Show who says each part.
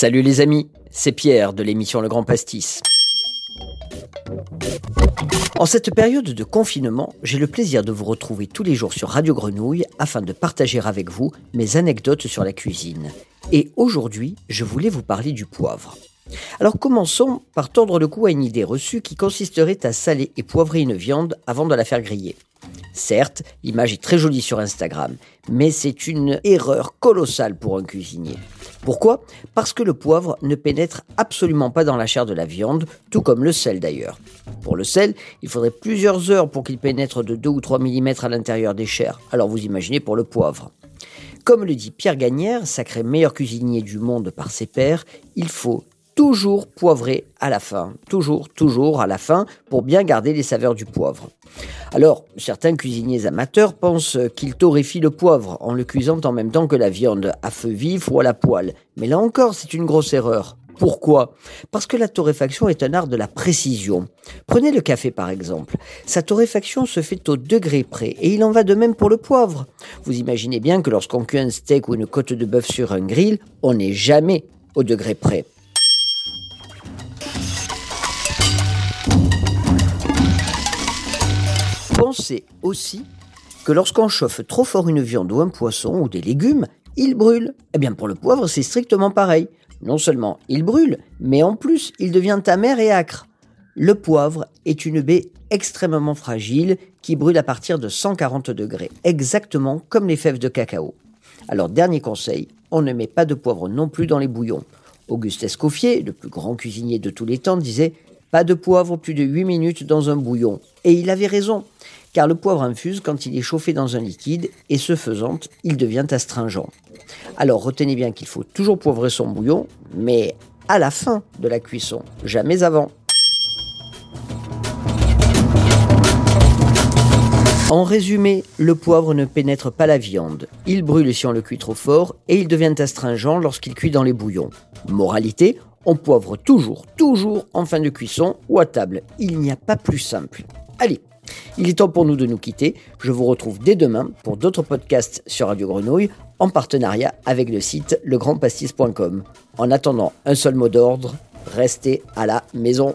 Speaker 1: Salut les amis, c'est Pierre de l'émission Le Grand Pastis. En cette période de confinement, j'ai le plaisir de vous retrouver tous les jours sur Radio Grenouille afin de partager avec vous mes anecdotes sur la cuisine. Et aujourd'hui, je voulais vous parler du poivre. Alors commençons par tordre le cou à une idée reçue qui consisterait à saler et poivrer une viande avant de la faire griller. Certes, l'image est très jolie sur Instagram, mais c'est une erreur colossale pour un cuisinier. Pourquoi? Parce que le poivre ne pénètre absolument pas dans la chair de la viande, tout comme le sel d'ailleurs. Pour le sel, il faudrait plusieurs heures pour qu'il pénètre de 2 ou 3 mm à l'intérieur des chairs, alors vous imaginez pour le poivre. Comme le dit Pierre Gagnère, sacré meilleur cuisinier du monde par ses pairs, il faut toujours poivrer à la fin, toujours, toujours à la fin, pour bien garder les saveurs du poivre. Alors, certains cuisiniers amateurs pensent qu'ils torréfient le poivre en le cuisant en même temps que la viande, à feu vif ou à la poêle. Mais là encore, c'est une grosse erreur. Pourquoi? Parce que la torréfaction est un art de la précision. Prenez le café par exemple. Sa torréfaction se fait au degré près et il en va de même pour le poivre. Vous imaginez bien que lorsqu'on cuit un steak ou une côte de bœuf sur un grill, on n'est jamais au degré près. Pensez aussi que lorsqu'on chauffe trop fort une viande ou un poisson ou des légumes, il brûle. Eh bien pour le poivre, c'est strictement pareil. Non seulement il brûle, mais en plus il devient amer et acre. Le poivre est une baie extrêmement fragile qui brûle à partir de 140 degrés, exactement comme les fèves de cacao. Alors dernier conseil, on ne met pas de poivre non plus dans les bouillons. Auguste Escoffier, le plus grand cuisinier de tous les temps, disait pas de poivre plus de 8 minutes dans un bouillon. Et il avait raison, car le poivre infuse quand il est chauffé dans un liquide, et ce faisant, il devient astringent. Alors retenez bien qu'il faut toujours poivrer son bouillon, mais à la fin de la cuisson, jamais avant. En résumé, le poivre ne pénètre pas la viande. Il brûle si on le cuit trop fort et il devient astringent lorsqu'il cuit dans les bouillons. Moralité, on poivre toujours, toujours en fin de cuisson ou à table. Il n'y a pas plus simple. Allez, il est temps pour nous de nous quitter. Je vous retrouve dès demain pour d'autres podcasts sur Radio Grenouille en partenariat avec le site legrandpastis.com. En attendant, un seul mot d'ordre, restez à la maison.